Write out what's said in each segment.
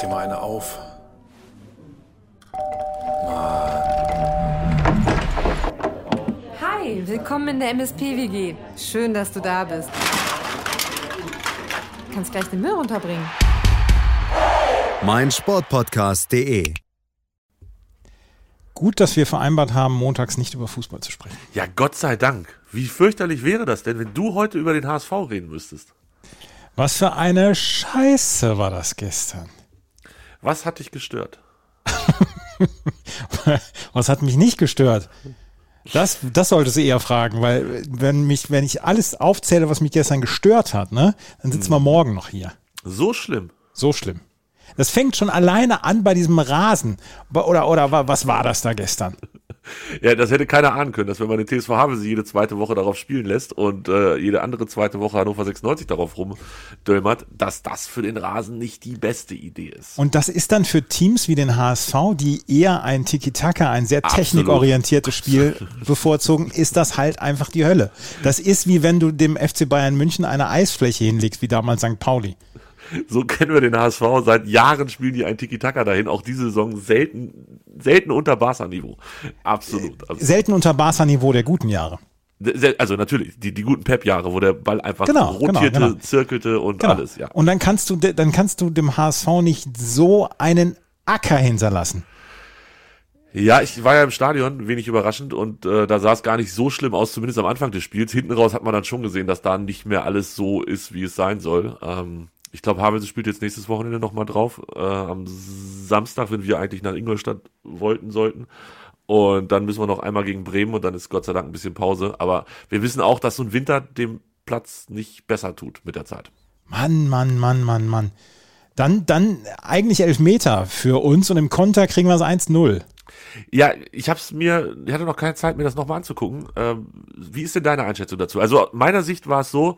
dir mal eine auf. Hi, willkommen in der MSP-WG. Schön, dass du da bist. Du kannst gleich den Müll runterbringen. mein Sportpodcast.de. Gut, dass wir vereinbart haben, montags nicht über Fußball zu sprechen. Ja, Gott sei Dank. Wie fürchterlich wäre das denn, wenn du heute über den HSV reden müsstest? Was für eine Scheiße war das gestern. Was hat dich gestört? Was hat mich nicht gestört? Das, das solltest du eher fragen, weil wenn mich, wenn ich alles aufzähle, was mich gestern gestört hat, ne, dann sitzen wir morgen noch hier. So schlimm. So schlimm. Das fängt schon alleine an bei diesem Rasen. Oder, oder wa- was war das da gestern? Ja, das hätte keiner ahnen können, dass wenn man den TSV Havelse jede zweite Woche darauf spielen lässt und äh, jede andere zweite Woche Hannover 96 darauf rumdömert, dass das für den Rasen nicht die beste Idee ist. Und das ist dann für Teams wie den HSV, die eher ein Tiki-Taka, ein sehr Absolut. technikorientiertes Spiel bevorzugen, ist das halt einfach die Hölle. Das ist wie wenn du dem FC Bayern München eine Eisfläche hinlegst, wie damals St. Pauli. So kennen wir den HSV. Seit Jahren spielen die ein Tiki-Taka dahin. Auch diese Saison selten, selten unter Barca-Niveau. Absolut. Also, Selten unter Barca-Niveau der guten Jahre. also natürlich, die, die guten Pep-Jahre, wo der Ball einfach Genau, genau, rotierte, genau. zirkelte und Genau. alles, ja. Und dann kannst du, dann kannst du dem HSV nicht so einen Acker hinterlassen. Ja, ich war ja im Stadion, wenig überraschend, und äh, da sah es gar nicht so schlimm aus, zumindest am Anfang des Spiels. Hinten raus hat man dann schon gesehen, dass da nicht mehr alles so ist, wie es sein soll. Ähm, ich glaube, Havelse spielt jetzt nächstes Wochenende nochmal drauf. Äh, am Samstag, wenn wir eigentlich nach Ingolstadt wollten sollten. Und dann müssen wir noch einmal gegen Bremen und dann ist Gott sei Dank ein bisschen Pause. Aber wir wissen auch, dass so ein Winter dem Platz nicht besser tut mit der Zeit. Mann, Mann, Mann, Mann, Mann. Dann, dann eigentlich Elfmeter für uns und im Konter kriegen wir es 1-0. Ja, ich hab's mir, ich hatte noch keine Zeit, mir das nochmal anzugucken. Ähm, wie ist denn deine Einschätzung dazu? Also meiner Sicht war es so,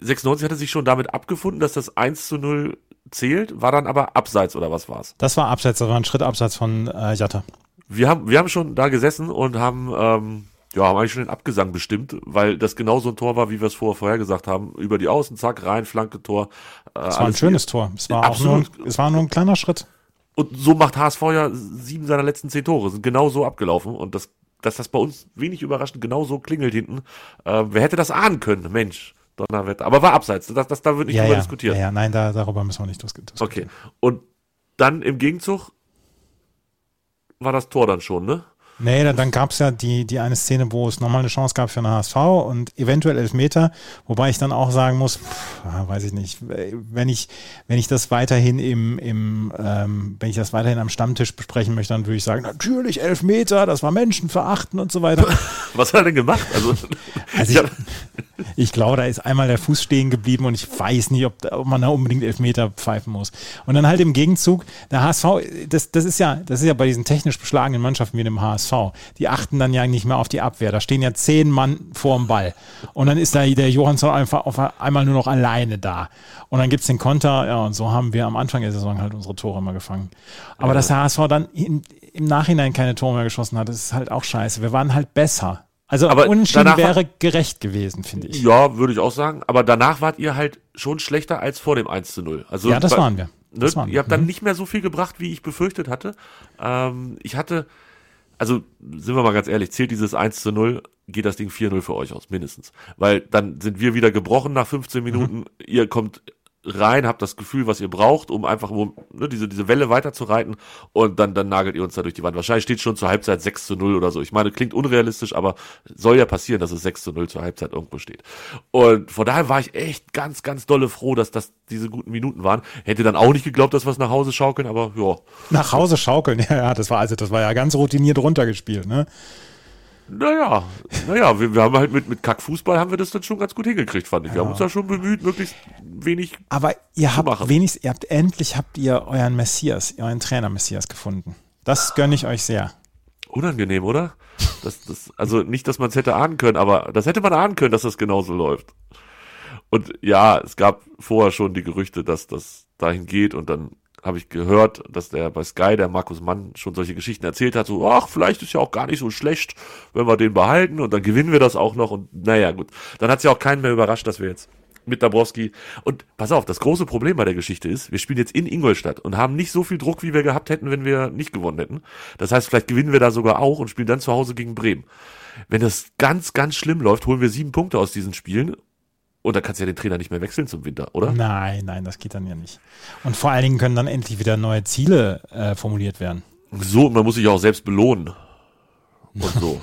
96 hatte sich schon damit abgefunden, dass das 1 zu 0 zählt, war dann aber abseits oder was war's? Das war abseits, das war ein Schritt abseits von äh, Jatta. Wir haben, wir haben schon da gesessen und haben, ähm, ja, haben eigentlich schon den Abgesang bestimmt, weil das genau so ein Tor war, wie wir es vorher vorher gesagt haben. Über die Außen, zack, rein, Flanke, Tor. Äh, Es war ein schönes Tor. Es war, auch nur, es war nur ein kleiner Schritt. Und so macht HSV ja sieben seiner letzten zehn Tore, sind genau so abgelaufen. Und das, dass das bei uns wenig überraschend genau so klingelt hinten. Äh, wer hätte das ahnen können? Mensch, Donnerwetter. Aber war abseits. Das, das, da wird nicht Ja, drüber ja, diskutiert. ja, ja, nein, da, darüber müssen wir nicht dis- diskutieren. Okay. Und dann im Gegenzug war das Tor dann schon, ne? Nee, dann, dann gab es ja die, die eine Szene, wo es nochmal eine Chance gab für den HSV und eventuell Elfmeter, wobei ich dann auch sagen muss, pff, weiß ich nicht, wenn ich, wenn ich das weiterhin im, im ähm, wenn ich das weiterhin am Stammtisch besprechen möchte, dann würde ich sagen, natürlich Elfmeter, das war Menschenverachten und so weiter. Was hat er denn gemacht? Also, Also ich ich, glaube, da ist einmal der Fuß stehen geblieben und ich weiß nicht, ob, ob man da unbedingt Elfmeter pfeifen muss. Und dann halt im Gegenzug, der HSV, das, das ist ja, das ist ja bei diesen technisch beschlagenen Mannschaften wie dem HSV, die achten dann ja nicht mehr auf die Abwehr. Da stehen ja zehn Mann vorm Ball. Und dann ist da der Johansson einfach auf einmal nur noch alleine da. Und dann gibt's den Konter, ja, und so haben wir am Anfang der Saison halt unsere Tore immer gefangen. Aber dass der HSV dann in, im Nachhinein keine Tore mehr geschossen hat, das ist halt auch scheiße. Wir waren halt besser. Also Aber Unentschieden danach war- wäre gerecht gewesen, finde ich. ja, würde ich auch sagen. Aber danach wart ihr halt schon schlechter als vor dem 1 zu 0. Also, Ja, das bei- waren wir. Ne, Das waren ihr habt dann nicht mehr so viel gebracht, wie ich befürchtet hatte. Ähm, ich hatte, also sind wir mal ganz ehrlich, zählt dieses 1 zu 0, geht das Ding 4-0 für euch aus, mindestens. Weil dann sind wir wieder gebrochen nach 15 Minuten. Ihr kommt rein, habt das Gefühl, was ihr braucht, um einfach ne, diese, diese Welle weiterzureiten und dann, dann nagelt ihr uns da durch die Wand. Wahrscheinlich steht schon zur Halbzeit 6 zu 0 oder so. Ich meine, klingt unrealistisch, aber soll ja passieren, dass es 6 zu 0 zur Halbzeit irgendwo steht. Und von daher war ich echt ganz, ganz dolle froh, dass das diese guten Minuten waren. Hätte dann auch nicht geglaubt, dass wir es nach Hause schaukeln, aber ja. Nach Hause schaukeln, ja, ja, das war also, das war ja ganz routiniert runtergespielt, ne? Naja, naja, wir, wir haben halt mit, mit Kackfußball haben wir das dann schon ganz gut hingekriegt, fand ich. Wir haben uns da schon bemüht, möglichst wenig. Aber ihr habt machen. wenigstens, ihr habt endlich habt ihr euren Messias, euren Trainer Messias gefunden. Das gönne ich euch sehr. Unangenehm, oder? Das, das, also nicht, dass man es hätte ahnen können, aber das hätte man ahnen können, dass das genauso läuft. Und ja, es gab vorher schon die Gerüchte, dass das dahin geht und dann habe ich gehört, dass der bei Sky, der Markus Mann, schon solche Geschichten erzählt hat, so, ach, vielleicht ist ja auch gar nicht so schlecht, wenn wir den behalten und dann gewinnen wir das auch noch und naja, gut. Dann hat es ja auch keinen mehr überrascht, dass wir jetzt mit Dabrowski. Und pass auf, das große Problem bei der Geschichte ist, wir spielen jetzt in Ingolstadt und haben nicht so viel Druck, wie wir gehabt hätten, wenn wir nicht gewonnen hätten. Das heißt, vielleicht gewinnen wir da sogar auch und spielen dann zu Hause gegen Bremen. Wenn das ganz, ganz schlimm läuft, holen wir sieben Punkte aus diesen Spielen. Und dann kannst du ja den Trainer nicht mehr wechseln zum Winter, oder? Nein, nein, das geht dann ja nicht. Und vor allen Dingen können dann endlich wieder neue Ziele äh, formuliert werden. So, und man muss sich auch selbst belohnen. Und so.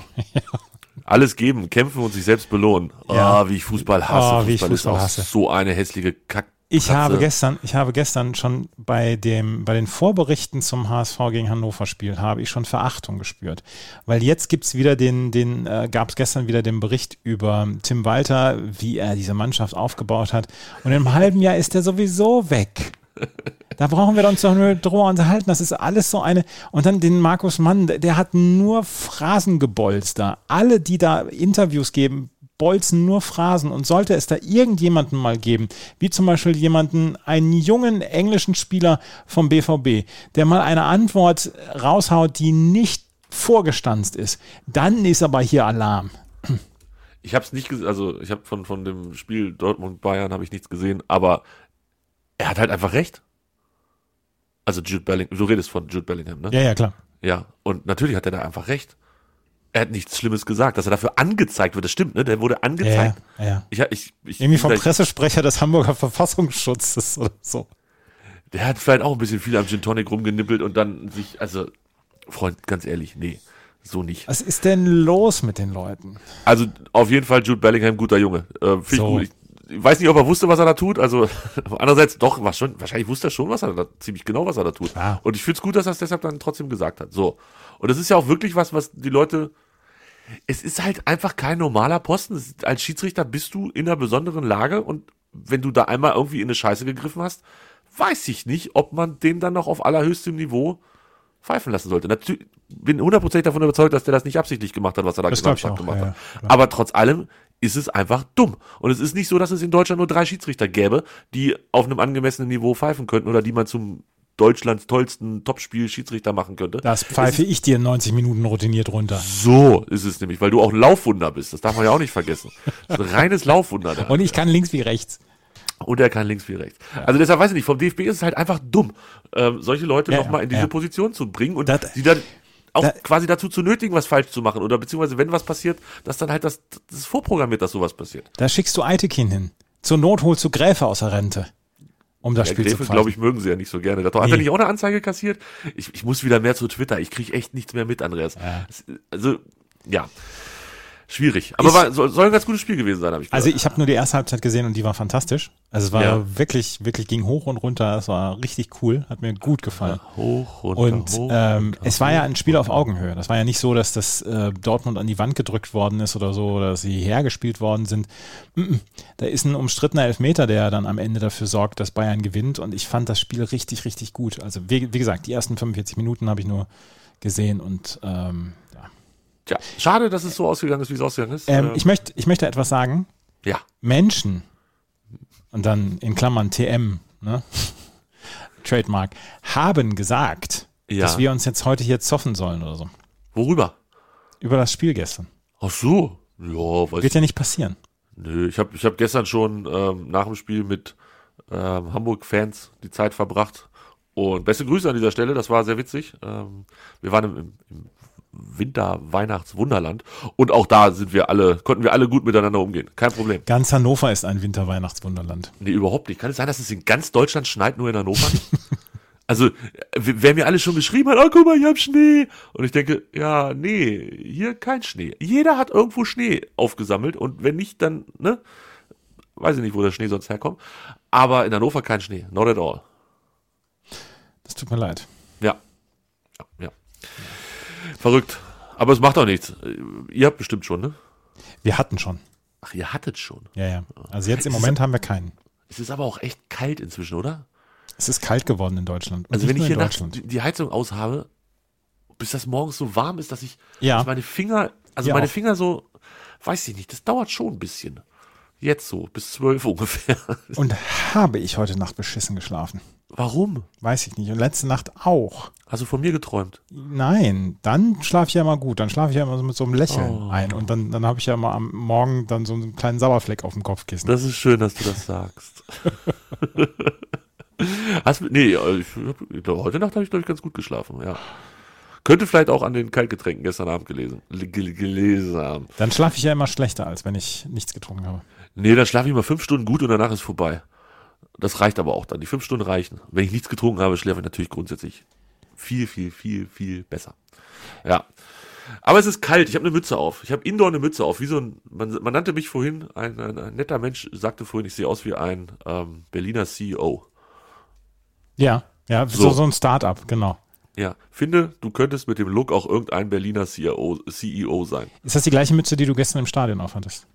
Alles geben, kämpfen und sich selbst belohnen. Ja. Ah, wie ich Fußball hasse. Oh, wie ich Fußball ist Fußball auch hasse. so eine hässliche Kack. Ich Katze. habe gestern, ich habe gestern schon bei dem, bei den Vorberichten zum HSV gegen Hannover Spiel habe ich schon Verachtung gespürt. Weil jetzt gibt's wieder den, den, äh, gab es gestern wieder den Bericht über Tim Walter, wie er diese Mannschaft aufgebaut hat. Und im halben Jahr ist er sowieso weg. Da brauchen wir uns doch nur drüber unterhalten. Das ist alles so eine. Und dann den Markus Mann, der- der hat nur Phrasengebolster. Alle, die da Interviews geben, bolzen nur Phrasen. Und sollte es da irgendjemanden mal geben, wie zum Beispiel jemanden, einen jungen englischen Spieler vom BVB, der mal eine Antwort raushaut, die nicht vorgestanzt ist, dann ist aber hier Alarm. Ich habe es nicht gesehen, also ich habe von, von dem Spiel Dortmund-Bayern habe ich nichts gesehen, aber er hat halt einfach recht. Also Jude Bellingham, du redest von Jude Bellingham, ne? Ja, ja, klar. Ja, und natürlich hat er da einfach recht. Er hat nichts Schlimmes gesagt, dass er dafür angezeigt wird. Das stimmt, ne? Der wurde angezeigt. ja, ja. Ich, ich, ich, Irgendwie vom Pressesprecher des Hamburger Verfassungsschutzes oder so. Der hat vielleicht auch ein bisschen viel am Gin Tonic rumgenippelt und dann sich, also, Freund, ganz ehrlich, nee, so nicht. Was ist denn los mit den Leuten? Also, auf jeden Fall Jude Bellingham, guter Junge. Äh, So. Ich, ich weiß nicht, ob er wusste, was er da tut. Also, andererseits doch, was schon, wahrscheinlich wusste er schon, was er da, ziemlich genau, was er da tut. Klar. Und ich finde es gut, dass er es deshalb dann trotzdem gesagt hat. So. Und das ist ja auch wirklich was, was die Leute, es ist halt einfach kein normaler Posten. Ist, als Schiedsrichter bist du in einer besonderen Lage und wenn du da einmal irgendwie in eine Scheiße gegriffen hast, weiß ich nicht, ob man den dann noch auf allerhöchstem Niveau pfeifen lassen sollte. Natürlich bin hundertprozentig davon überzeugt, dass der das nicht absichtlich gemacht hat, was er da Das gesagt hat, auch, gemacht ja, hat. ja, Aber trotz allem ist es einfach dumm. Und es ist nicht so, dass es in Deutschland nur drei Schiedsrichter gäbe, die auf einem angemessenen Niveau pfeifen könnten oder die man zum Deutschlands tollsten Topspiel Schiedsrichter machen könnte. Das pfeife ich dir in 90 Minuten routiniert runter. So ist es nämlich, weil du auch ein Laufwunder bist. Das darf man ja auch nicht vergessen. Das ist ein reines Laufwunder da. Und ich kann links wie rechts. Und er kann links wie rechts. Also deshalb weiß ich nicht, vom DFB ist es halt einfach dumm, ähm, solche Leute Ja, nochmal in diese ja. Position zu bringen und Das- sie dann auch da- quasi dazu zu nötigen, was falsch zu machen. Oder beziehungsweise wenn was passiert, dass dann halt das, das ist vorprogrammiert, dass sowas passiert. Da schickst du Eitekin hin. Zur Not holst du Gräfe aus der Rente. Um das Der Spiel zu Gräfe, pfeifen. glaube ich, mögen sie ja nicht so gerne. Hat er Nee. nicht auch eine Anzeige kassiert? Ich, ich muss wieder mehr zu Twitter. Ich kriege echt nichts mehr mit, Andreas. Es- Also, ja. Schwierig. Aber Ich- war, soll, soll ein ganz gutes Spiel gewesen sein, habe ich gehört. Also ich habe nur die erste Halbzeit gesehen und die war fantastisch. Also es war Ja. wirklich, wirklich ging hoch und runter. Es war richtig cool, hat mir gut gefallen. hoch, runter, Und hoch, ähm, runter, es war ja ein Spiel auf Augenhöhe. Das war ja nicht so, dass das äh, Dortmund an die Wand gedrückt worden ist oder so, oder dass sie hergespielt worden sind. Mm -mm. Da ist ein umstrittener Elfmeter, der dann am Ende dafür sorgt, dass Bayern gewinnt. Und ich fand das Spiel richtig, richtig gut. Also wie, wie gesagt, die ersten 45 Minuten habe ich nur gesehen und ähm. Tja, schade, dass es so ausgegangen ist, wie es ausgegangen ist. Ähm, Ähm, ich, möchte, ich möchte etwas sagen. ja. Menschen und dann in Klammern TM, ne? Trademark, haben gesagt, Ja. dass wir uns jetzt heute hier zoffen sollen oder so. Worüber? Über das Spiel gestern. Ach so. Ja, weiß Wird ja nicht passieren. Nö, ich habe ich hab gestern schon ähm, nach dem Spiel mit ähm, Hamburg-Fans die Zeit verbracht. Und beste Grüße an dieser Stelle, das war sehr witzig. Ähm, wir waren im, im, im Winter-Weihnachts-Wunderland und auch da sind wir alle, konnten wir alle gut miteinander umgehen. Kein Problem. Ganz Hannover ist ein Winter-Weihnachtswunderland. Nee, überhaupt nicht. Kann es sein, dass es in ganz Deutschland schneit, nur in Hannover nicht? Also, wer mir alle schon geschrieben hat, oh, guck mal, ich hab Schnee. Und ich denke, ja, nee, hier kein Schnee. Jeder hat irgendwo Schnee aufgesammelt und wenn nicht, dann, ne? Weiß ich nicht, wo der Schnee sonst herkommt. Aber in Hannover kein Schnee. Not at all. Das tut mir leid. Ja. Ja. ja. Verrückt. Aber es macht doch nichts. Ihr habt bestimmt schon, ne? Wir hatten schon. Ach, ihr hattet schon. Ja, ja. Also jetzt im Es ist- Moment haben wir keinen. Es ist aber auch echt kalt inzwischen, oder? Es ist kalt geworden in Deutschland. Und Also wenn ich hier in nachts Deutschland. die- die Heizung aushabe, bis das morgens so warm ist, dass ich Ja. dass meine Finger, also Ja, meine auch. Finger so, weiß ich nicht, das dauert schon ein bisschen. Jetzt so, bis zwölf ungefähr. Und habe ich heute Nacht beschissen geschlafen. Warum? Weiß ich nicht. Und letzte Nacht auch. Hast du von mir geträumt? Nein, dann schlafe ich ja immer gut. Dann schlafe ich ja immer so mit so einem Lächeln Oh. ein. Und dann, dann habe ich ja immer am Morgen dann so einen kleinen Sauerfleck auf dem Kopfkissen. Das ist schön, dass du das sagst. Hast nee, ich, heute Nacht habe ich, glaube ich, ganz gut geschlafen, ja. Könnte vielleicht auch an den Kaltgetränken gestern Abend gelesen, gel- gelesen haben. Dann schlafe ich ja immer schlechter, als wenn ich nichts getrunken habe. Nee, dann schlafe ich mal fünf Stunden gut und danach ist vorbei. Das reicht aber auch dann. Die fünf Stunden reichen. Wenn ich nichts getrunken habe, schläfe ich natürlich grundsätzlich viel, viel, viel, viel besser. Ja. Aber es ist kalt. Ich habe eine Mütze auf. Ich habe indoor eine Mütze auf. Wie so ein, man, man nannte mich vorhin, ein, ein, ein netter Mensch sagte vorhin, ich sehe aus wie ein ähm, Berliner CEO. Ja, ja, so, So. so ein Start-up, genau. Ja, finde, du könntest mit dem Look auch irgendein Berliner CEO, CEO sein. Ist das die gleiche Mütze, die du gestern im Stadion aufhattest?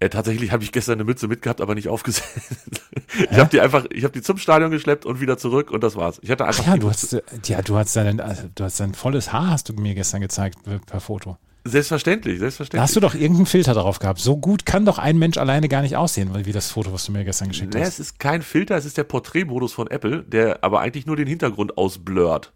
Äh, tatsächlich habe ich gestern eine Mütze mitgehabt, aber nicht aufgesetzt. ich habe die einfach, ich habe die zum Stadion geschleppt und wieder zurück und das war's. Ich hatte einfach Ja, die du Mütze- hast, äh, ja, du hast dein, also, du hast dein volles Haar, hast du mir gestern gezeigt per- per Foto. selbstverständlich, Da selbstverständlich. hast du doch irgendeinen Filter drauf gehabt. So gut kann doch ein Mensch alleine gar nicht aussehen, wie das Foto, was du mir gestern geschickt Nee, hast. es ist kein Filter, es ist der Porträtmodus von Apple, der aber eigentlich nur den Hintergrund ausblurrt.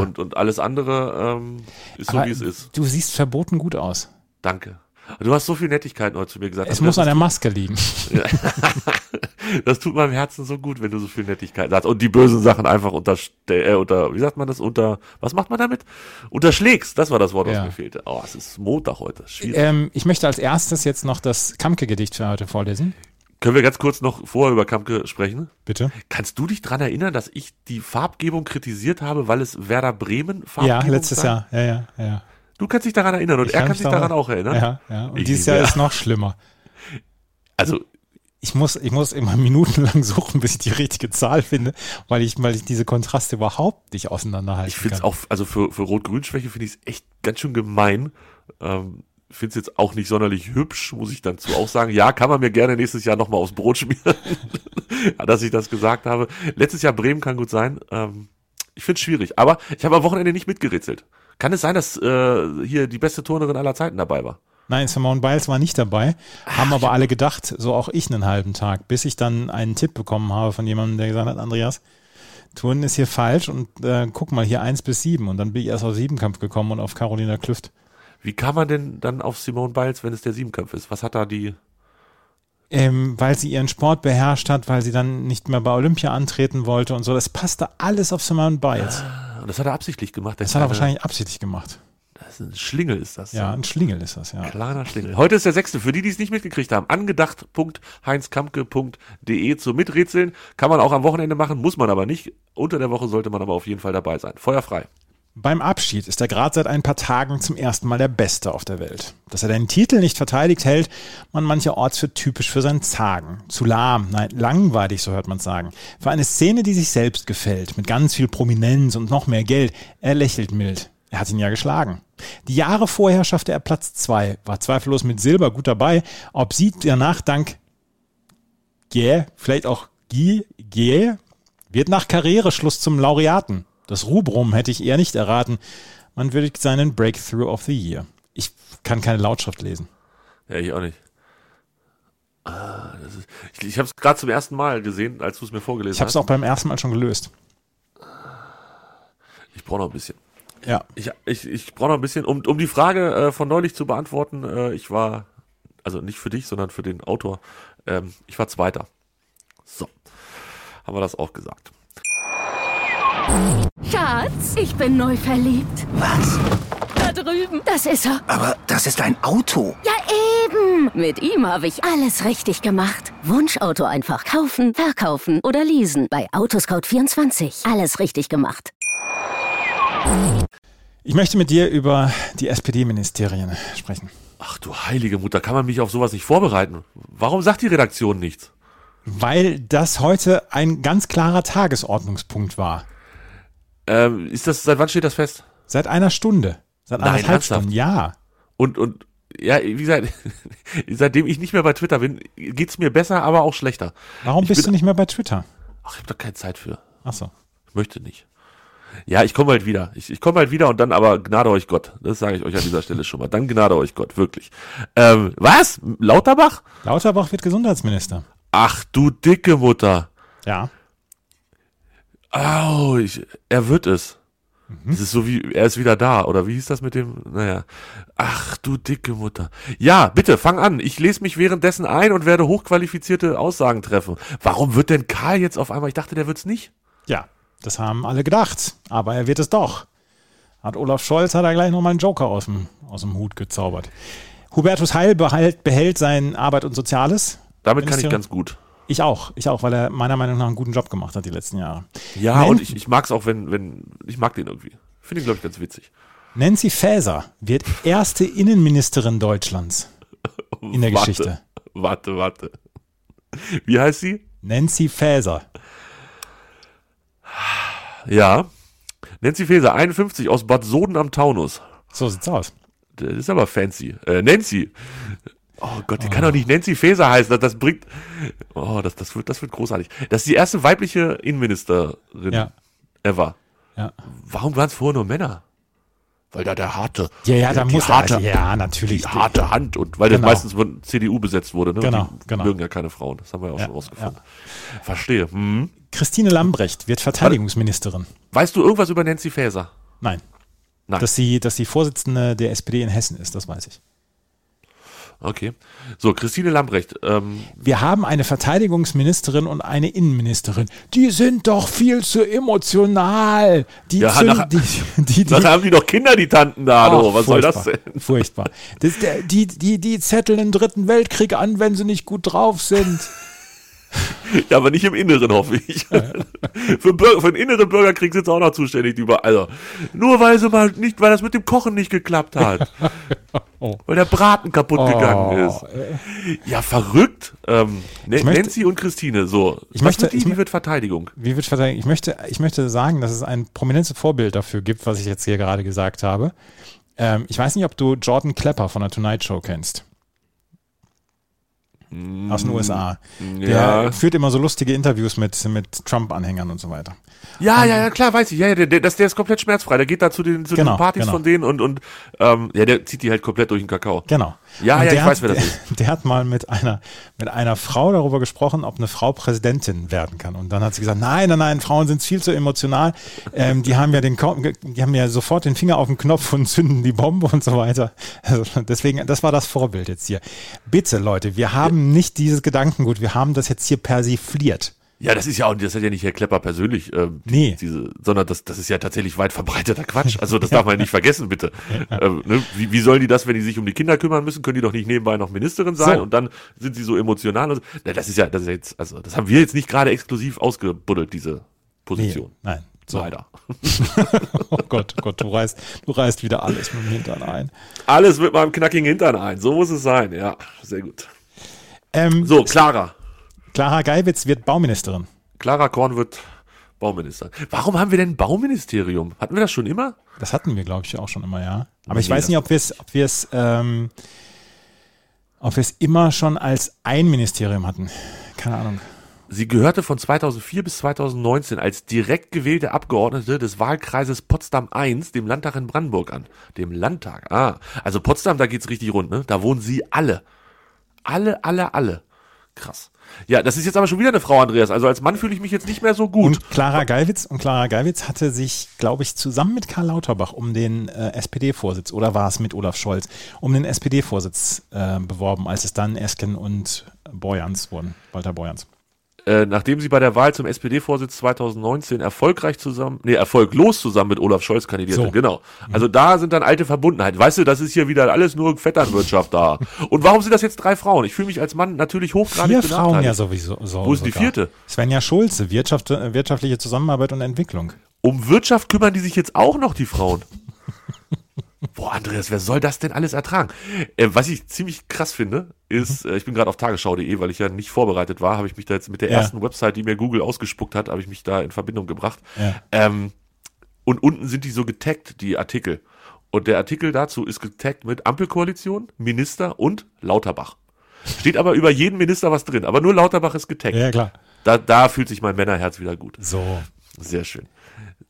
Und, und alles andere ähm, ist so, Ah. Aber wie es ist. Du siehst verboten gut aus. Danke. Du hast so viel Nettigkeiten heute zu mir gesagt. Es muss an der Maske liegen. das tut meinem Herzen so gut, wenn du so viel Nettigkeiten hast. Und die bösen Sachen einfach unter, äh, unter, wie sagt man das, unter, was macht man damit? Unterschlägst, das war das Wort, was Ja. mir fehlte. Oh, es ist Montag heute. Schwierig. Ähm, ich möchte als erstes jetzt noch das Kamke-Gedicht für heute vorlesen. Können wir ganz kurz noch vorher über Kampke sprechen? Bitte. Kannst du dich dran erinnern, dass ich die Farbgebung kritisiert habe, weil es Werder Bremen Ja, Farbgebung letztes war? Jahr. Ja, ja, ja. Du kannst dich daran erinnern und Ich er kann sich daran auch erinnern. Ja, ja. Und Ich dieses Jahr mehr. ist noch schlimmer. Also, Ich muss, ich muss immer minutenlang suchen, bis ich die richtige Zahl finde, weil ich, weil ich diese Kontraste überhaupt nicht auseinanderhalten ich finde es auch, also für, für Rot-Grün-Schwäche finde ich es echt ganz schön gemein. Ähm, finde es jetzt auch nicht sonderlich hübsch, muss ich dazu auch sagen. Ja, kann man mir gerne nächstes Jahr nochmal aufs Brot schmieren, Ja, dass ich das gesagt habe. Letztes Jahr Bremen kann gut sein. Ähm, ich finde es schwierig, aber ich habe am Wochenende nicht mitgeritzelt. Kann es sein, dass äh, hier die beste Turnerin aller Zeiten dabei war? Nein, Simone Biles war nicht dabei, haben aber alle gedacht, so auch ich einen halben Tag, bis ich dann einen Tipp bekommen habe von jemandem, der gesagt hat, Andreas, Turnen ist hier falsch und äh, guck mal hier eins bis sieben und dann bin ich erst auf Siebenkampf gekommen und auf Carolina Klüft. Wie kann man denn dann auf Simone Biles, wenn es der Siebenkampf ist? Was hat da die? Ähm, weil sie ihren Sport beherrscht hat, weil sie dann nicht mehr bei Olympia antreten wollte und so. Das passte alles auf Simone Biles. Und das hat er absichtlich gemacht. Das hat er wahrscheinlich absichtlich gemacht. Das ist ein Schlingel ist das. Ja, ein Schlingel ist das, ja. Kleiner Schlingel. Heute ist der sechste. Für die, die es nicht mitgekriegt haben, angedacht.heinzkamke.de zum Miträtseln. Kann man auch am Wochenende machen, muss man aber nicht. Unter der Woche sollte man aber auf jeden Fall dabei sein. Feuerfrei. Beim Abschied ist er gerade seit ein paar Tagen zum ersten Mal der Beste auf der Welt. Dass er den Titel nicht verteidigt, hält man mancherorts für typisch für sein Zagen. Zu lahm, nein, langweilig, so hört man sagen. Für eine Szene, die sich selbst gefällt, mit ganz viel Prominenz und noch mehr Geld. Er lächelt mild. Er hat ihn ja geschlagen. Die Jahre vorher schaffte er Platz zwei, war zweifellos mit Silber gut dabei. Ob sie danach dank Gä, vielleicht auch Gie, Gä, wird nach Karriereschluss zum Laureaten. Das Rubrum hätte ich eher nicht erraten. Man würdigt seinen Breakthrough of the Year. Ich kann keine Lautschrift lesen. Ja, ich auch nicht. Ah, ist, ich ich habe es gerade zum ersten Mal gesehen, als du es mir vorgelesen Ich habe es hast. auch beim ersten Mal schon gelöst. Ich brauche noch ein bisschen. Ja. Ich, ich, ich brauche noch ein bisschen, um, um die Frage äh, von neulich zu beantworten. Äh, ich war, also nicht für dich, sondern für den Autor. Ähm, ich war Zweiter. So, haben wir das auch gesagt. Schatz, ich bin neu verliebt. Was? Da drüben. Das ist er. Aber das ist ein Auto. Ja, eben. Mit ihm habe ich alles richtig gemacht. Wunschauto einfach kaufen, verkaufen oder leasen. Bei Autoscout24. Alles richtig gemacht. Ich möchte mit dir über die SPD-Ministerien sprechen. Ach du heilige Mutter, kann man mich auf sowas nicht vorbereiten? Warum sagt die Redaktion nichts? Weil das heute ein ganz klarer Tagesordnungspunkt war. Ähm, ist das, seit wann steht das fest? Seit einer Stunde. Seit Nein, anderthalb ernsthaft? Stunden. Ja. Und, und, ja, wie gesagt, seitdem ich nicht mehr bei Twitter bin, geht's mir besser, aber auch schlechter. Warum Ich bist bin- du nicht mehr bei Twitter? Ach, ich habe da keine Zeit für. Ach so. Ich möchte nicht. Ja, ich komme halt wieder. Ich, ich komme halt wieder und dann aber gnade euch Gott. Das sage ich euch an dieser Stelle schon mal. Dann gnade euch Gott, wirklich. Ähm, was? Lauterbach? Lauterbach wird Gesundheitsminister. Ach du dicke Mutter. Ja. Au, ich, er wird es. Mhm. Es ist so wie, er ist wieder da, oder wie hieß das mit dem, naja. Ach, du dicke Mutter. Ja, bitte, fang an. Ich lese mich währenddessen ein und werde hochqualifizierte Aussagen treffen. Warum wird denn Karl jetzt auf einmal, ich dachte, der wird's nicht. Ja, das haben alle gedacht, aber er wird es doch. Hat Olaf Scholz hat er gleich nochmal einen Joker aus dem, aus dem Hut gezaubert. Hubertus Heil behält, behält sein Arbeit und Soziales. Damit kann ich ganz gut. Ich auch, ich auch, weil er meiner Meinung nach einen guten Job gemacht hat die letzten Jahre. Ja, Nen- und ich, ich mag's auch, wenn, wenn, ich mag den irgendwie. Finde ihn, glaube ich, ganz witzig. Nancy Faeser wird erste Innenministerin Deutschlands in der Warte, Geschichte. Warte, warte. Wie heißt sie? Nancy Faeser. Ja. Nancy Faeser, 51, aus Bad Soden am Taunus. So sieht's aus. Das ist aber fancy. Äh, Nancy. Oh Gott, die kann doch nicht Nancy Faeser heißen. Das, das bringt. Oh, das, das, wird, das wird großartig. Das ist die erste weibliche Innenministerin Ja. ever. Ja. Warum waren es vorher nur Männer? Weil da der harte. Ja, ja, da muss harte, er. Ja, natürlich. die harte Hand und weil Genau. das meistens von CDU besetzt wurde, ne? Genau, die genau. mögen ja keine Frauen. Das haben wir ja auch Ja, schon rausgefunden. Verstehe. Hm. Christine Lambrecht wird Verteidigungsministerin. Weißt du irgendwas über Nancy Faeser? Nein. Nein. Dass sie, dass sie Vorsitzende der SPD in Hessen ist, das weiß ich. Okay. So, Christine Lambrecht. Ähm, Wir haben eine Verteidigungsministerin und eine Innenministerin. Die sind doch viel zu emotional. Die, Ja, zünden- nach- die, die, die, haben die doch Kinder, die Tanten da, Oh, du. Was soll das furchtbar, denn? Furchtbar. Das, die, die, die zetteln den dritten Weltkrieg an, wenn sie nicht gut drauf sind. Ja, aber nicht im Inneren, hoffe ich. für, Bürger, für den inneren Bürgerkrieg sind sie auch noch zuständig. Über, also, nur weil sie mal nicht, weil das mit dem Kochen nicht geklappt hat. Oh. Weil der Braten kaputt gegangen ist. Ja, verrückt. Ähm, möchte- Nancy und Christine, so. Ich Was möchte- wird die, mö- wird Verteidigung. Wie wird verteidigt? Ich möchte, ich möchte sagen, dass es ein prominentes Vorbild dafür gibt, was ich jetzt hier gerade gesagt habe. Ähm, ich weiß nicht, ob du Jordan Klepper von der Tonight Show kennst. Aus den USA. Der Ja. führt immer so lustige Interviews mit, mit Trump-Anhängern und so weiter. Ja, ja, ja, klar, weiß ich. Ja, ja, der, der, das, der ist komplett schmerzfrei. Der geht da zu den, zu Genau, den Partys genau. von denen und, und ähm, ja, der zieht die halt komplett durch den Kakao. Genau. Ja, Und ja, der ich weiß, hat, wer das der, ist. Der hat mal mit einer, mit einer Frau darüber gesprochen, ob eine Frau Präsidentin werden kann. Und dann hat sie gesagt, nein, nein, nein, Frauen sind viel zu emotional. Ähm, die haben ja den, die haben ja sofort den Finger auf den Knopf und zünden die Bombe und so weiter. Also deswegen, das war das Vorbild jetzt hier. Bitte, Leute, wir haben nicht dieses Gedankengut, wir haben das jetzt hier persifliert. Ja, das ist ja auch, das hat ja nicht Herr Klepper persönlich, ähm, Nee. diese, sondern das, das ist ja tatsächlich weit verbreiteter Quatsch. Also das darf man ja nicht vergessen, bitte. Ähm, ne? wie, wie sollen die das, wenn die sich um die Kinder kümmern müssen, können die doch nicht nebenbei noch Ministerin sein So. und dann sind sie so emotional. Und so. Na, das ist ja, das ist jetzt, also das haben wir jetzt nicht gerade exklusiv ausgebuddelt, diese Position. nein. So. Leider. Oh Gott, oh Gott, du reißt, du reißt wieder alles mit dem Hintern ein. Alles mit meinem knackigen Hintern ein. So muss es sein. Ja, sehr gut. Ähm, So, Clara. Clara Geiwitz wird Bauministerin. Clara Korn wird Bauminister. Warum haben wir denn ein Bauministerium? Hatten wir das schon immer? Das hatten wir, glaube ich, auch schon immer, ja. Aber ich Nee, weiß das- nicht, ob wir es, ob wir es, ähm, ob wir es immer schon als ein Ministerium hatten. Keine Ahnung. Sie gehörte von 2004 bis 2019 als direkt gewählte Abgeordnete des Wahlkreises Potsdam I, dem Landtag in Brandenburg an. Dem Landtag, ah. Also Potsdam, da geht's richtig rund, ne? Da wohnen sie alle. Alle, alle, alle. Krass. Ja, das ist jetzt aber schon wieder eine Frau, Andreas. Also als Mann fühle ich mich jetzt nicht mehr so gut. Und Clara Geiwitz und Clara Geiwitz hatte sich, glaube ich, zusammen mit Karl Lauterbach um den äh, SPD-Vorsitz oder war es mit Olaf Scholz um den SPD-Vorsitz äh, beworben, als es dann Esken und Borjans wurden, Walter Borjans. Äh, nachdem sie bei der Wahl zum SPD-Vorsitz 2019 erfolgreich zusammen, nee, erfolglos zusammen mit Olaf Scholz kandidierte. So. Genau. Also da sind dann alte Verbundenheiten. Weißt du, das ist hier wieder alles nur Vetternwirtschaft da. Und warum sind das jetzt drei Frauen? Ich fühle mich als Mann natürlich hochgradig Vier Frauen ja sowieso. So Wo ist die sogar. vierte? Svenja Schulze, Wirtschaft, äh, wirtschaftliche Zusammenarbeit und Entwicklung. Um Wirtschaft kümmern die sich jetzt auch noch, die Frauen. Boah, Andreas, wer soll das denn alles ertragen? Äh, was ich ziemlich krass finde, ist, äh, ich bin gerade auf tagesschau.de, weil ich ja nicht vorbereitet war, habe ich mich da jetzt mit der Ja. ersten Website, die mir Google ausgespuckt hat, habe ich mich da in Verbindung gebracht. Ja. Ähm, und unten sind die so getaggt, die Artikel. Und der Artikel dazu ist getaggt mit Ampelkoalition, Minister und Lauterbach. Steht aber über jeden Minister was drin, aber nur Lauterbach ist getaggt. Ja, klar. Da, da fühlt sich mein Männerherz wieder gut. So. Sehr schön.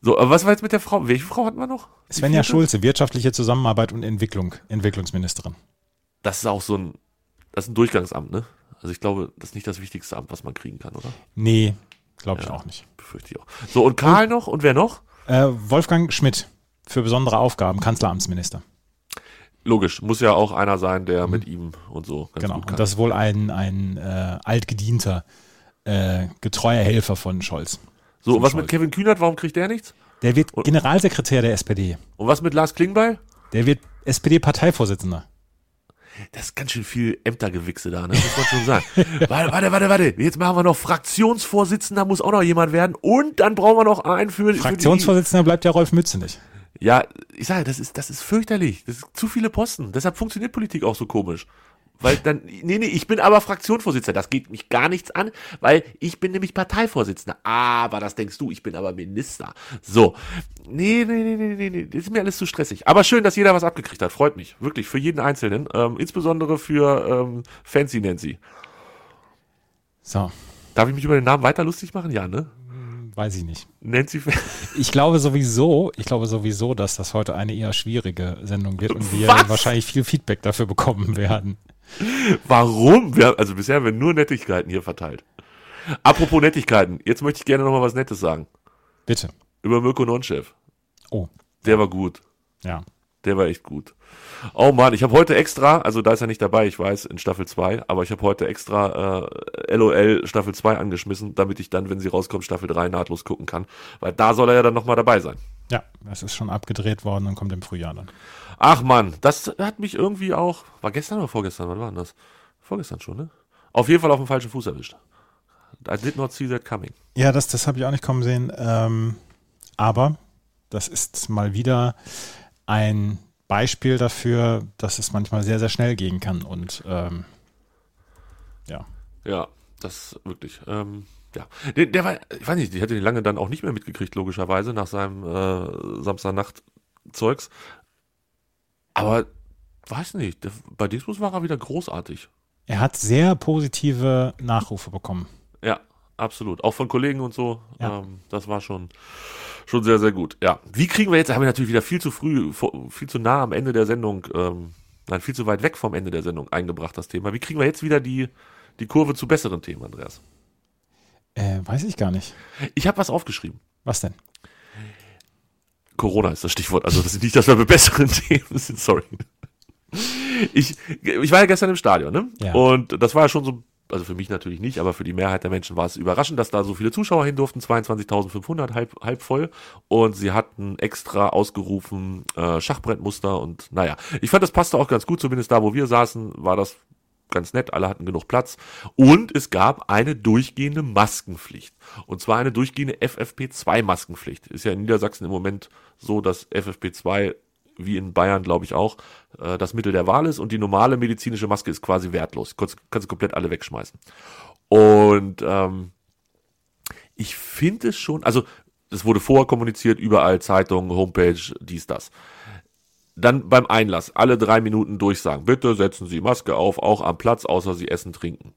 So, aber was war jetzt mit der Frau? Welche Frau hatten wir noch? Die Svenja vierte? Schulze, wirtschaftliche Zusammenarbeit und Entwicklung, Entwicklungsministerin. Das ist auch so ein, das ist ein Durchgangsamt, ne? Also ich glaube, das ist nicht das wichtigste Amt, was man kriegen kann, oder? Nee, Glaube ich auch nicht. Befürchte ich auch. So, und Karl noch? Und wer noch? Äh, Wolfgang Schmidt für besondere Aufgaben, Kanzleramtsminister. Logisch, muss ja auch einer sein, der mit ihm und so Genau. Und das ist wohl ein, ein äh, altgedienter, äh, getreuer Helfer von Scholz. So, und was mit Scholz. Kevin Kühnert, warum kriegt der nichts? Der wird Generalsekretär der SPD. Und was mit Lars Klingbeil? Der wird SPD-Parteivorsitzender. Das ist ganz schön viel Ämtergewichse da, ne? muss man schon sagen. warte, warte, warte, warte. Jetzt machen wir noch Fraktionsvorsitzender, muss auch noch jemand werden. Und dann brauchen wir noch einen für, für die, Fraktionsvorsitzender bleibt ja Rolf Mützenich. Ja, ich sage, das ist, das ist fürchterlich. Das ist zu viele Posten. Deshalb funktioniert Politik auch so komisch. Weil dann, nee, nee, ich bin aber Fraktionsvorsitzender. Das geht mich gar nichts an, weil ich bin nämlich Parteivorsitzender. Aber das denkst du, ich bin aber Minister. So. Nee, nee, nee, nee, nee, nee. Das ist mir alles zu stressig. Aber schön, dass jeder was abgekriegt hat. Freut mich. Wirklich. Für jeden Einzelnen. Ähm, insbesondere für ähm, Fancy Nancy. So, Darf ich mich über den Namen weiter lustig machen? Ja, ne? weiß ich nicht. Nancy Ich glaube sowieso, ich glaube sowieso, dass das heute eine eher schwierige Sendung wird und wir Was? wahrscheinlich viel Feedback dafür bekommen werden. Warum? Wir, also bisher haben wir nur Nettigkeiten hier verteilt. Apropos Nettigkeiten. Jetzt möchte ich gerne noch mal was Nettes sagen. Bitte. Über Mirko Nonchev. Oh, Der war gut. ja. Der war echt gut. Oh Mann, ich habe heute extra, also da ist er nicht dabei, ich weiß, in Staffel 2, aber ich habe heute extra äh, LOL Staffel 2 angeschmissen, damit ich dann, wenn sie rauskommt, Staffel 3 nahtlos gucken kann. Weil da soll er ja dann nochmal dabei sein. Ja, das ist schon abgedreht worden und kommt im Frühjahr dann. Ach Mann, das hat mich irgendwie auch. War gestern oder vorgestern? Wann war denn das? Vorgestern schon, ne? Auf jeden Fall auf dem falschen Fuß erwischt. I did not see that coming. Ja, das, das habe ich auch nicht kommen sehen. Ähm, aber das ist mal wieder ein Beispiel dafür, dass es manchmal sehr, sehr schnell gehen kann. Und ähm, ja, Ja, das wirklich. Ähm, ja, der, der war, ich weiß nicht, ich hätte den lange dann auch nicht mehr mitgekriegt, logischerweise, nach seinem äh, Samstagnacht-Zeugs. Aber weiß nicht, der, bei Dingsbus war er wieder großartig. er hat sehr positive Nachrufe bekommen. Ja, absolut. Auch von Kollegen und so. Ja. Ähm, das war schon, schon sehr, sehr gut. Ja. Wie kriegen wir jetzt, haben wir natürlich wieder viel zu früh, viel zu nah am Ende der Sendung, ähm, nein, viel zu weit weg vom Ende der Sendung eingebracht, das Thema. Wie kriegen wir jetzt wieder die, die Kurve zu besseren Themen, Andreas? Äh, weiß ich gar nicht. Ich habe was aufgeschrieben. Was denn? Corona ist das Stichwort. Also das ist nicht, dass wir bei besseren Themen sind. Sorry. Ich, ich war ja gestern im Stadion, ne? Ja. Und das war ja schon so, also für mich natürlich nicht, aber für die Mehrheit der Menschen war es überraschend, dass da so viele Zuschauer hin durften. 22.500, halb, halb voll. Und sie hatten extra ausgerufen äh, Schachbrettmuster und naja. Ich fand, das passte auch ganz gut, zumindest da, wo wir saßen, war das ganz nett, alle hatten genug Platz. Und es gab eine durchgehende Maskenpflicht. Und zwar eine durchgehende FFP2-Maskenpflicht. Ist ja in Niedersachsen im Moment so, dass FFP2 wie in Bayern, glaube ich auch, äh, das Mittel der Wahl ist und die normale medizinische Maske ist quasi wertlos. Kannst, kannst du komplett alle wegschmeißen. Und ähm, ich finde es schon, also es wurde vorher kommuniziert, überall Zeitungen, Homepage, dies, das. Dann beim Einlass, alle drei Minuten durchsagen, bitte setzen Sie Maske auf, auch am Platz, außer Sie essen, trinken.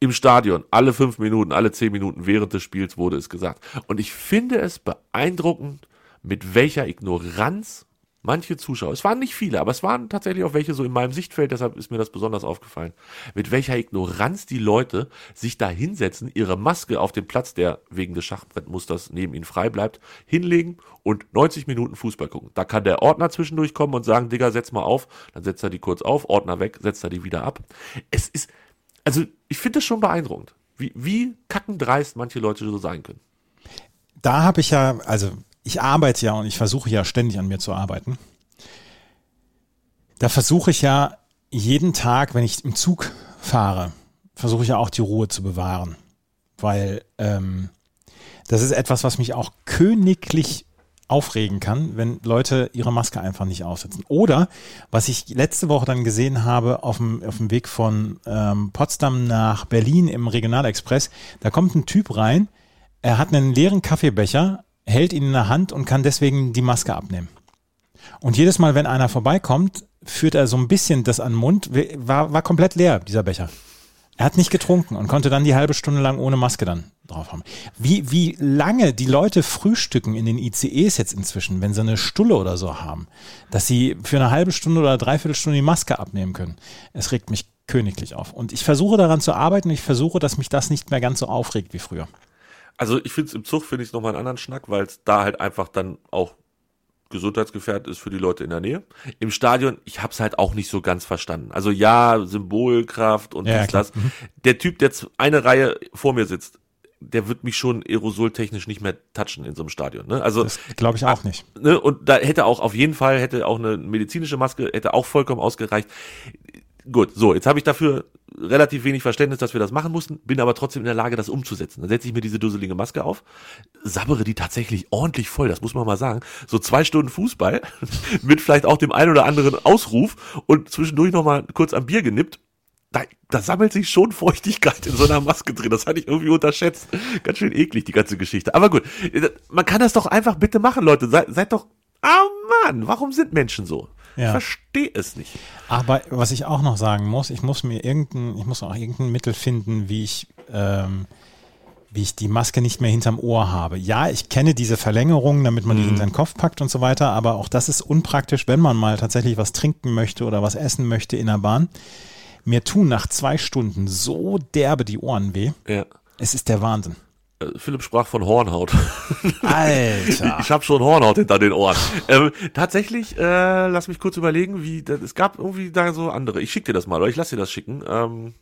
Im Stadion, alle fünf Minuten, alle zehn Minuten während des Spiels wurde es gesagt. Und ich finde es beeindruckend, mit welcher Ignoranz manche Zuschauer, es waren nicht viele, aber es waren tatsächlich auch welche so in meinem Sichtfeld, deshalb ist mir das besonders aufgefallen, mit welcher Ignoranz die Leute sich da hinsetzen, ihre Maske auf den Platz, der wegen des Schachbrettmusters neben ihnen frei bleibt, hinlegen und 90 Minuten Fußball gucken. Da kann der Ordner zwischendurch kommen und sagen, Digga, setz mal auf, dann setzt er die kurz auf, Ordner weg, setzt er die wieder ab. Es ist, also ich finde das schon beeindruckend, wie, wie kackendreist manche Leute so sein können. Da habe ich ja, also ich arbeite ja und ich versuche ja ständig an mir zu arbeiten. Da versuche ich ja jeden Tag, wenn ich im Zug fahre, versuche ich ja auch die Ruhe zu bewahren. Weil ähm, das ist etwas, was mich auch königlich aufregen kann, wenn Leute ihre Maske einfach nicht aufsetzen. Oder was ich letzte Woche dann gesehen habe auf dem, auf dem Weg von ähm, Potsdam nach Berlin im Regionalexpress, da kommt ein Typ rein, er hat einen leeren Kaffeebecher, hält ihn in der Hand und kann deswegen die Maske abnehmen. Und jedes Mal, wenn einer vorbeikommt, führt er so ein bisschen das an den Mund, war, war komplett leer, dieser Becher. Er hat nicht getrunken und konnte dann die halbe Stunde lang ohne Maske dann drauf haben. Wie, wie lange die Leute frühstücken in den ICEs jetzt inzwischen, wenn sie eine Stulle oder so haben, dass sie für eine halbe Stunde oder dreiviertel Stunde die Maske abnehmen können. Es regt mich königlich auf. Und ich versuche daran zu arbeiten. Ich versuche, dass mich das nicht mehr ganz so aufregt wie früher. Also ich finde es im Zug, finde ich es nochmal einen anderen Schnack, weil es da halt einfach dann auch gesundheitsgefährdet ist für die Leute in der Nähe. Im Stadion, ich habe es halt auch nicht so ganz verstanden. Also ja, Symbolkraft und Ja, dies, das. Der Typ, der eine Reihe vor mir sitzt, der wird mich schon aerosoltechnisch nicht mehr touchen in so einem Stadion. Ne? Also glaube ich auch nicht. ne, und da hätte auch auf jeden Fall hätte auch eine medizinische Maske hätte auch vollkommen ausgereicht. Gut, so, jetzt habe ich dafür relativ wenig Verständnis, dass wir das machen mussten, bin aber trotzdem in der Lage, das umzusetzen. Dann setze ich mir diese dusselige Maske auf, sabbere die tatsächlich ordentlich voll, das muss man mal sagen. So zwei Stunden Fußball mit vielleicht auch dem einen oder anderen Ausruf und zwischendurch nochmal kurz am Bier genippt. Da, da sammelt sich schon Feuchtigkeit in so einer Maske drin. Das hatte ich irgendwie unterschätzt. Ganz schön eklig, die ganze Geschichte. Aber gut, man kann das doch einfach bitte machen, Leute. Seid, seid doch, ah Mann, warum sind Menschen so? Ich Ja. verstehe es nicht. Aber was ich auch noch sagen muss, ich muss mir irgendein, ich muss auch irgendein Mittel finden, wie ich, ähm, wie ich die Maske nicht mehr hinterm Ohr habe. Ja, ich kenne diese Verlängerung, damit man die hinter den Kopf packt und so weiter, aber auch das ist unpraktisch, wenn man mal tatsächlich was trinken möchte oder was essen möchte in der Bahn. Mir tun nach zwei Stunden so derbe die Ohren weh. Ja. Es ist der Wahnsinn. Äh, Philipp sprach von Hornhaut. Alter. Ich habe schon Hornhaut hinter den Ohren. ähm, tatsächlich, äh, lass mich kurz überlegen, wie das, es gab irgendwie da so andere. Ich schick dir das mal, oder ich lass dir das schicken. Ähm,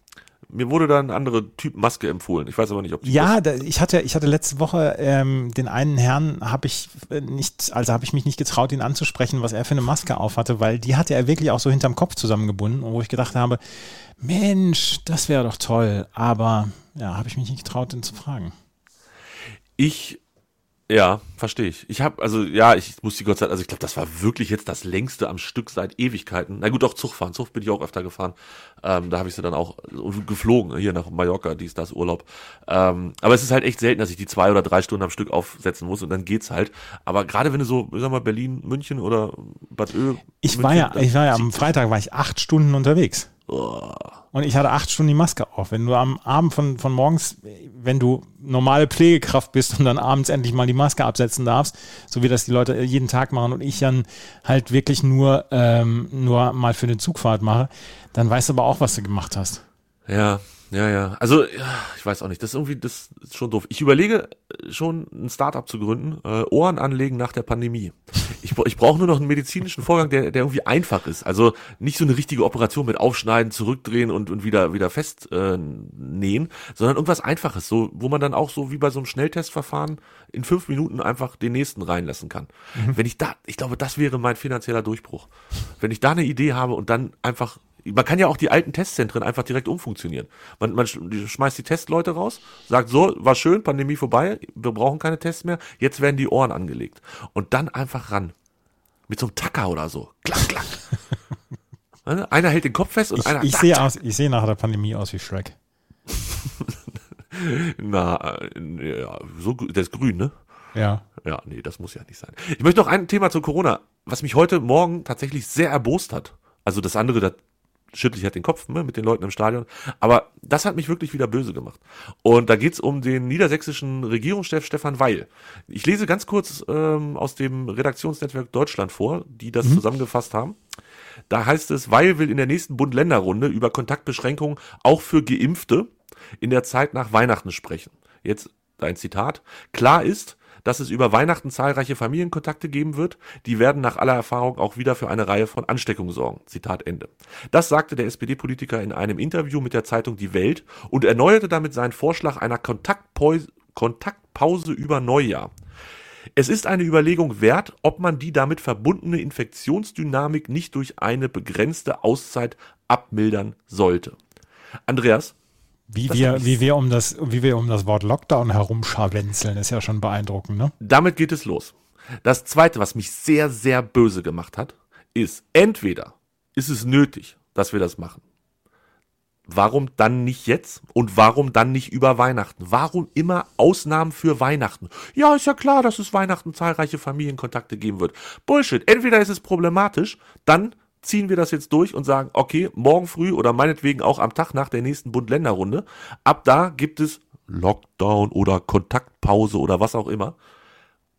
mir wurde da eine andere Typ Maske empfohlen. Ich weiß aber nicht, ob die Ja, da, ich hatte, ich hatte letzte Woche ähm, den einen Herrn, habe ich äh, nicht, also habe ich mich nicht getraut, ihn anzusprechen, was er für eine Maske aufhatte, weil die hatte er wirklich auch so hinterm Kopf zusammengebunden, wo ich gedacht habe, Mensch, das wäre doch toll, aber ja, habe ich mich nicht getraut, ihn zu fragen. Ich, ja, verstehe ich. Ich habe, also ja, ich muss die Gott sei Dank, also ich glaube, das war wirklich jetzt das längste am Stück seit Ewigkeiten. Na gut, auch Zug fahren. Zug bin ich auch öfter gefahren. Ähm, da habe ich sie dann auch und geflogen, hier nach Mallorca, dies, das, Urlaub. Ähm, aber es ist halt echt selten, dass ich die zwei oder drei Stunden am Stück aufsetzen muss und dann geht's halt. Aber gerade wenn du so, sag mal, Berlin, München oder Bad Ö. Ich München, war ja, ich war ja am Freitag war ich acht Stunden unterwegs. Und ich hatte acht Stunden die Maske auf. Wenn du am Abend von, von morgens, wenn du normale Pflegekraft bist und dann abends endlich mal die Maske absetzen darfst, so wie das die Leute jeden Tag machen und ich dann halt wirklich nur, ähm, nur mal für eine Zugfahrt mache, dann weißt du aber auch, was du gemacht hast. Ja, ja, ja. Also, ja, ich weiß auch nicht. Das ist irgendwie, das ist schon doof. Ich überlege äh, schon, ein Startup zu gründen, äh, Ohren anlegen nach der Pandemie. Ich, ich brauche nur noch einen medizinischen Vorgang, der, der irgendwie einfach ist. Also nicht so eine richtige Operation mit Aufschneiden, zurückdrehen und, und wieder, wieder fest äh, nähen, sondern irgendwas Einfaches, so, wo man dann auch so wie bei so einem Schnelltestverfahren in fünf Minuten einfach den nächsten reinlassen kann. Wenn ich da, ich glaube, das wäre mein finanzieller Durchbruch. Wenn ich da eine Idee habe und dann einfach man kann ja auch die alten Testzentren einfach direkt umfunktionieren. Man, man schmeißt die Testleute raus, sagt so, war schön, Pandemie vorbei, wir brauchen keine Tests mehr, jetzt werden die Ohren angelegt. Und dann einfach ran. Mit so einem Tacker oder so. Klack, klack. Ne? einer hält den Kopf fest und Ich, einer. ich sehe aus, ich sehe nach der Pandemie aus wie Shrek. Na, äh, ja, so, der ist grün, ne? Ja. Ja, nee, das muss ja nicht sein. Ich möchte noch ein Thema zu Corona, was mich heute Morgen tatsächlich sehr erbost hat. Also das andere, da schüttle ich halt den Kopf ne, mit den Leuten im Stadion. Aber das hat mich wirklich wieder böse gemacht. Und da geht's um den niedersächsischen Regierungschef Stefan Weil. Ich lese ganz kurz ähm, aus dem Redaktionsnetzwerk Deutschland vor, die das zusammengefasst haben. Da heißt es, Weil will in der nächsten Bund-Länder-Runde über Kontaktbeschränkungen auch für Geimpfte in der Zeit nach Weihnachten sprechen. Jetzt ein Zitat. Klar ist, dass es über Weihnachten zahlreiche Familienkontakte geben wird. Die werden nach aller Erfahrung auch wieder für eine Reihe von Ansteckungen sorgen. Zitat Ende. Das sagte der SPD-Politiker in einem Interview mit der Zeitung Die Welt und erneuerte damit seinen Vorschlag einer Kontaktpause, über Neujahr. Es ist eine Überlegung wert, ob man die damit verbundene Infektionsdynamik nicht durch eine begrenzte Auszeit abmildern sollte. Andreas, Wie Das wir, wie wir um das, wie wir um das Wort Lockdown herumscharwenzeln, ist ja schon beeindruckend, ne? damit geht es los. Das zweite, was mich sehr, sehr böse gemacht hat, ist, entweder ist es nötig, dass wir das machen. Warum dann nicht jetzt? Und warum dann nicht über Weihnachten? Warum immer Ausnahmen für Weihnachten? Ja, ist ja klar, dass es Weihnachten zahlreiche Familienkontakte geben wird. Bullshit. Entweder ist es problematisch, dann ziehen wir das jetzt durch und sagen, okay, morgen früh oder meinetwegen auch am Tag nach der nächsten Bund-Länder-Runde, ab da gibt es Lockdown oder Kontaktpause oder was auch immer.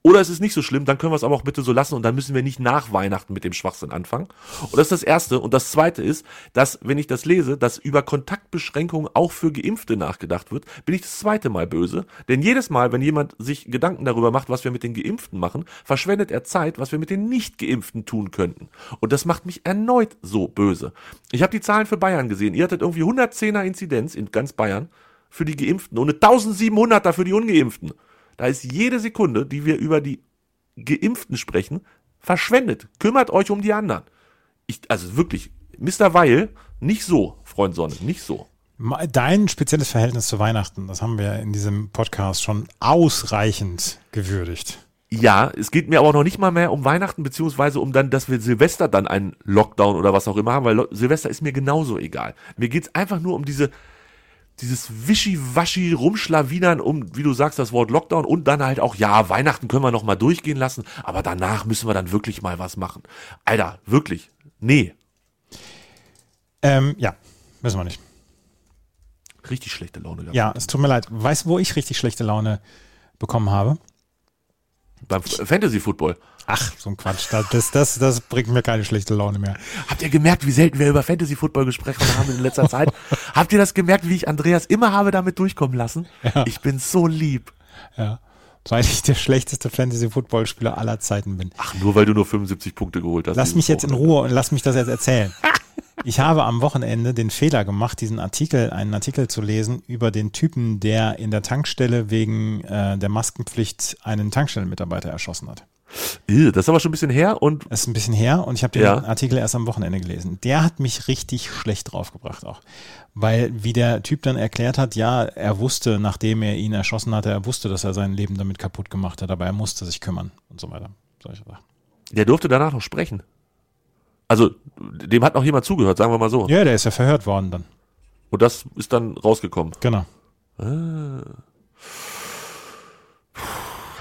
Oder es ist nicht so schlimm, dann können wir es aber auch bitte so lassen und dann müssen wir nicht nach Weihnachten mit dem Schwachsinn anfangen. Und das ist das Erste. Und das Zweite ist, dass, wenn ich das lese, dass über Kontaktbeschränkungen auch für Geimpfte nachgedacht wird, bin ich das zweite Mal böse. Denn jedes Mal, wenn jemand sich Gedanken darüber macht, was wir mit den Geimpften machen, verschwendet er Zeit, was wir mit den Nicht-Geimpften tun könnten. Und das macht mich erneut so böse. Ich habe die Zahlen für Bayern gesehen. Ihr hattet irgendwie 110er Inzidenz in ganz Bayern für die Geimpften und eine 1700er für die Ungeimpften. Da ist jede Sekunde, die wir über die Geimpften sprechen, verschwendet. Kümmert euch um die anderen. Ich, also wirklich, Mr. Weil, nicht so, Freund Sonne, nicht so. Dein spezielles Verhältnis zu Weihnachten, das haben wir in diesem Podcast schon ausreichend gewürdigt. Ja, es geht mir aber noch nicht mal mehr um Weihnachten, beziehungsweise um dann, dass wir Silvester dann einen Lockdown oder was auch immer haben, weil Silvester ist mir genauso egal. Mir geht's einfach nur um diese, dieses Wischi-Waschi rumschlawinern um, wie du sagst, das Wort Lockdown und dann halt auch, ja, Weihnachten können wir noch mal durchgehen lassen, aber danach müssen wir dann wirklich mal was machen. Alter, wirklich. Nee, Ähm, ja, wissen wir nicht. richtig schlechte Laune gehabt. Ja, es tut mir leid. Weißt du, wo ich richtig schlechte Laune bekommen habe? Beim Fantasy Football. Ach, so ein Quatsch. Das, das, das, das bringt mir keine schlechte Laune mehr. Habt ihr gemerkt, wie selten wir über Fantasy Football gesprochen haben in letzter Zeit? Habt ihr das gemerkt, wie ich Andreas immer habe damit durchkommen lassen? Ich bin so lieb. Ja. Weil ich der schlechteste Fantasy-Football-Spieler aller Zeiten bin. Ach, nur weil du nur 75 Punkte geholt hast. Lass mich jetzt in. Ruhe und lass mich das jetzt erzählen. Ich habe am Wochenende den Fehler gemacht, diesen Artikel, einen Artikel zu lesen über den Typen, der in der Tankstelle wegen äh, der Maskenpflicht einen Tankstellenmitarbeiter erschossen hat. Das ist aber schon ein bisschen her und Das ist ein bisschen her und ich habe den Ja. Artikel erst am Wochenende gelesen. Der hat mich richtig schlecht draufgebracht auch. Weil, wie der Typ dann erklärt hat, ja, er wusste, nachdem er ihn erschossen hatte, er wusste, dass er sein Leben damit kaputt gemacht hat, aber er musste sich kümmern und so weiter. Solche Sachen. der durfte danach noch sprechen. Also, dem hat noch jemand zugehört, sagen wir mal so. Ja, der ist ja verhört worden dann. Und das ist dann rausgekommen. Genau.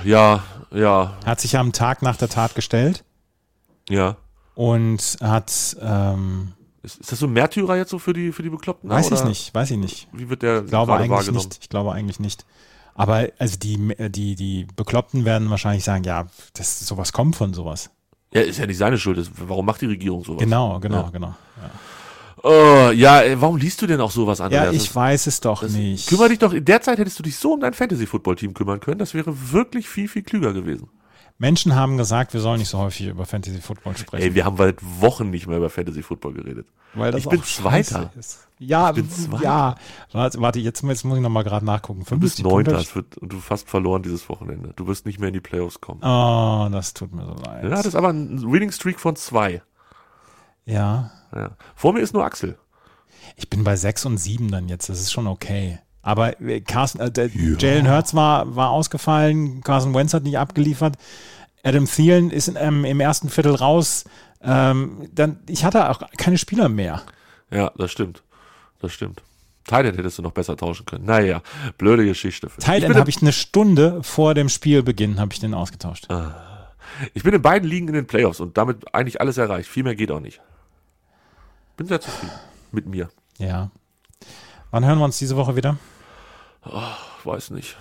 Ja, ja, hat sich ja am Tag nach der Tat gestellt ja. und hat, ähm, Ist, ist das so ein Märtyrer jetzt so für die, für die Bekloppten? weiß ich oder nicht, weiß ich nicht. Wie wird der Ich glaube eigentlich wahrgenommen? nicht. Ich glaube eigentlich nicht. Aber also die, die, die Bekloppten werden wahrscheinlich sagen, ja, das, sowas kommt von sowas. Ja, ist ja nicht seine Schuld. Warum macht die Regierung sowas? Genau, genau, Ja. genau. Oh, ja, ey, warum liest du denn auch sowas, Andreas? Ja, ich Das- weiß es doch das, nicht. Kümmer dich doch, in der Zeit hättest du dich so um dein Fantasy-Football-Team kümmern können. Das wäre wirklich viel, viel klüger gewesen. Menschen haben gesagt, wir sollen nicht so häufig über Fantasy Football sprechen. Ey, wir haben seit Wochen nicht mehr über Fantasy-Football geredet. weil ich bin Zweiter. Ist. Ja, Ich bin Zweiter. ja. Warte, jetzt, jetzt muss ich nochmal gerade nachgucken. Du bist 50 Neunter und du fast verloren dieses Wochenende. Du wirst nicht mehr in die Playoffs kommen. Oh, das tut mir so leid. Ja, das ist aber ein Winning Streak von zwei. ja. Ja. Vor mir ist nur Axel. Ich bin bei 6 und 7 dann jetzt. Das ist schon okay. Aber äh, Carson, äh, der Jalen Hurts war, war ausgefallen, Carson Wentz hat nicht abgeliefert, Adam Thielen ist in, ähm, im ersten Viertel raus. Ähm, dann, ich hatte auch keine Spieler mehr. Ja, das stimmt. Das stimmt. Titan hättest du noch besser tauschen können. Naja, blöde Geschichte. Bin- habe ich eine Stunde vor dem Spielbeginn habe ich den ausgetauscht. Ich bin in beiden Ligen in den Playoffs und damit eigentlich alles erreicht. Viel mehr geht auch nicht. Bin sehr zufrieden mit mir. Ja. Wann hören wir uns diese Woche wieder? Ich weiß nicht.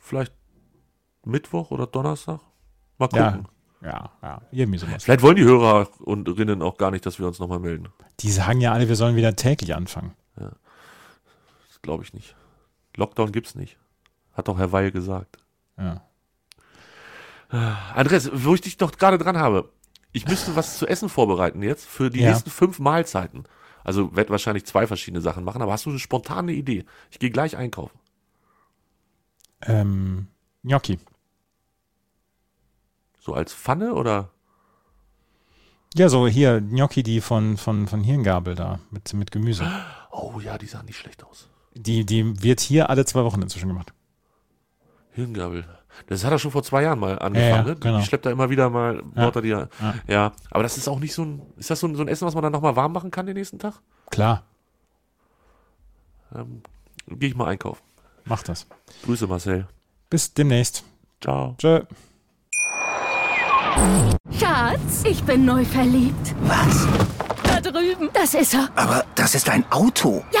Vielleicht Mittwoch oder Donnerstag? Mal Ja. gucken. Ja, ja, irgendwie sowas. Vielleicht wollen die Hörer und Rinnen auch gar nicht, dass wir uns nochmal melden. Die sagen ja alle, wir sollen wieder täglich anfangen. Das glaube ich nicht. Lockdown gibt's nicht. Hat doch Herr Weil gesagt. Ja. Andres, wo ich dich doch gerade dran habe. Ich müsste was zu essen vorbereiten jetzt für die Ja. nächsten fünf Mahlzeiten. Also werde wahrscheinlich zwei verschiedene Sachen machen, aber hast du eine spontane Idee? Ich gehe gleich einkaufen. Ähm, Gnocchi. So als Pfanne oder? Ja, so hier, Gnocchi, die von, von, von Hirngabel da, mit, mit Gemüse. Oh ja, die sahen nicht schlecht aus. Die, die wird hier alle zwei Wochen inzwischen gemacht. Hirngabel. Das hat er schon vor zwei Jahren mal angefangen. Ja, ja, ne? genau. Die schleppt er immer wieder mal, baut er die ja. Ja. ja. Aber das ist auch nicht so ein, ist das so ein, so ein Essen, was man dann nochmal warm machen kann den nächsten Tag? Klar, Ähm, Gehe ich mal einkaufen. mach das. Grüße Marcel. Bis demnächst. Ciao. Tschö. Schatz, ich bin neu verliebt. Was? Da drüben. Das ist er. Aber das ist ein Auto. Ja,